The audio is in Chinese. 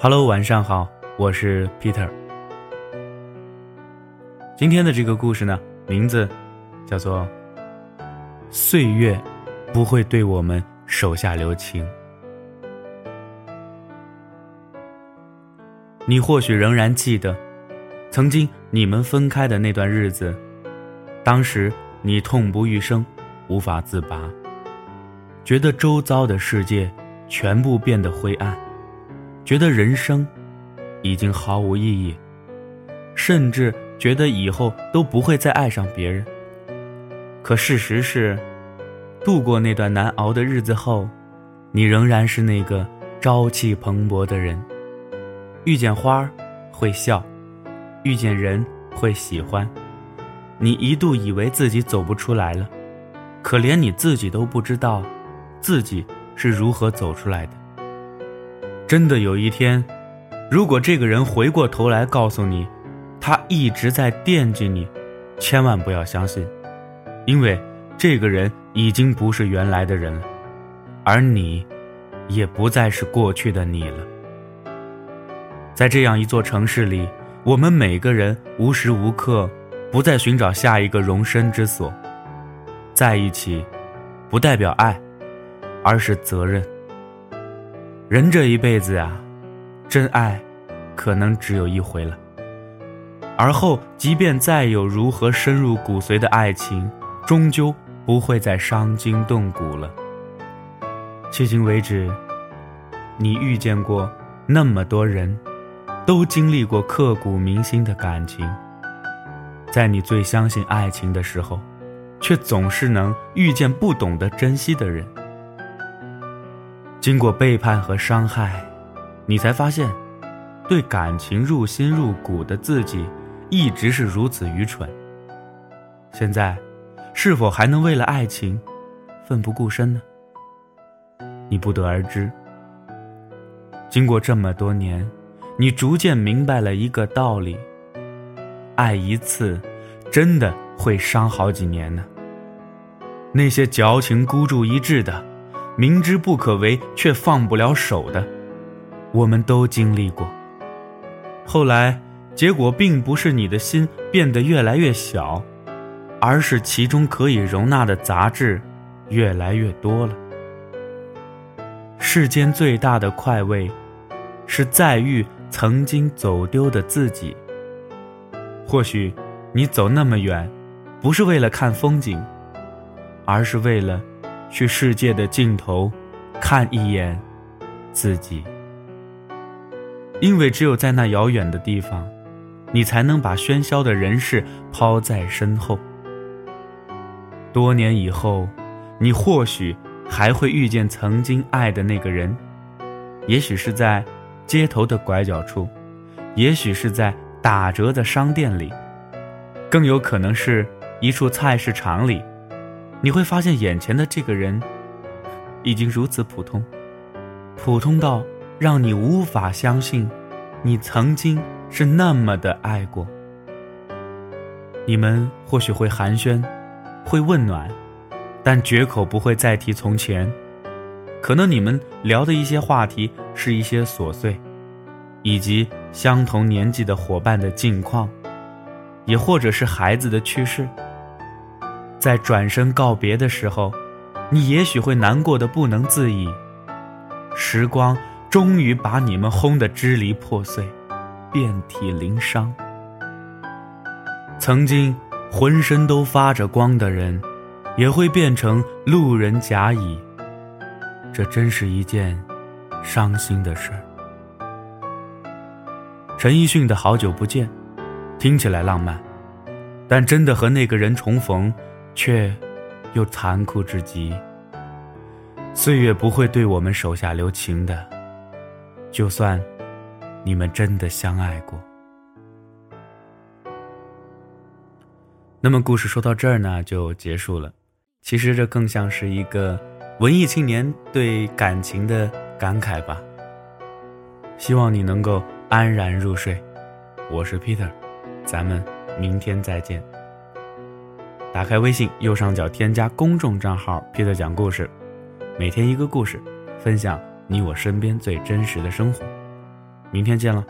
Hello，晚上好，我是 Peter。今天的这个故事呢，名字叫做《岁月不会对我们手下留情》。你或许仍然记得，曾经你们分开的那段日子，当时你痛不欲生，无法自拔，觉得周遭的世界全部变得灰暗。觉得人生已经毫无意义，甚至觉得以后都不会再爱上别人。可事实是，度过那段难熬的日子后，你仍然是那个朝气蓬勃的人。遇见花儿会笑，遇见人会喜欢。你一度以为自己走不出来了，可连你自己都不知道，自己是如何走出来的。真的有一天，如果这个人回过头来告诉你，他一直在惦记你，千万不要相信，因为这个人已经不是原来的人了，而你，也不再是过去的你了。在这样一座城市里，我们每个人无时无刻不在寻找下一个容身之所。在一起，不代表爱，而是责任。人这一辈子呀，真爱，可能只有一回了。而后，即便再有如何深入骨髓的爱情，终究不会再伤筋动骨了。迄今为止，你遇见过那么多人，都经历过刻骨铭心的感情。在你最相信爱情的时候，却总是能遇见不懂得珍惜的人。经过背叛和伤害，你才发现，对感情入心入骨的自己，一直是如此愚蠢。现在，是否还能为了爱情，奋不顾身呢？你不得而知。经过这么多年，你逐渐明白了一个道理：爱一次，真的会伤好几年呢。那些矫情孤注一掷的。明知不可为却放不了手的，我们都经历过。后来，结果并不是你的心变得越来越小，而是其中可以容纳的杂质越来越多了。世间最大的快慰，是再遇曾经走丢的自己。或许，你走那么远，不是为了看风景，而是为了。去世界的尽头，看一眼自己，因为只有在那遥远的地方，你才能把喧嚣的人世抛在身后。多年以后，你或许还会遇见曾经爱的那个人，也许是在街头的拐角处，也许是在打折的商店里，更有可能是一处菜市场里。你会发现，眼前的这个人已经如此普通，普通到让你无法相信，你曾经是那么的爱过。你们或许会寒暄，会问暖，但绝口不会再提从前。可能你们聊的一些话题是一些琐碎，以及相同年纪的伙伴的近况，也或者是孩子的去世。在转身告别的时候，你也许会难过的不能自已。时光终于把你们轰得支离破碎，遍体鳞伤。曾经浑身都发着光的人，也会变成路人甲乙。这真是一件伤心的事儿。陈奕迅的好久不见，听起来浪漫，但真的和那个人重逢。却又残酷至极。岁月不会对我们手下留情的，就算你们真的相爱过。那么故事说到这儿呢，就结束了。其实这更像是一个文艺青年对感情的感慨吧。希望你能够安然入睡。我是 Peter，咱们明天再见。打开微信右上角添加公众账号 “Peter 讲故事”，每天一个故事，分享你我身边最真实的生活。明天见了。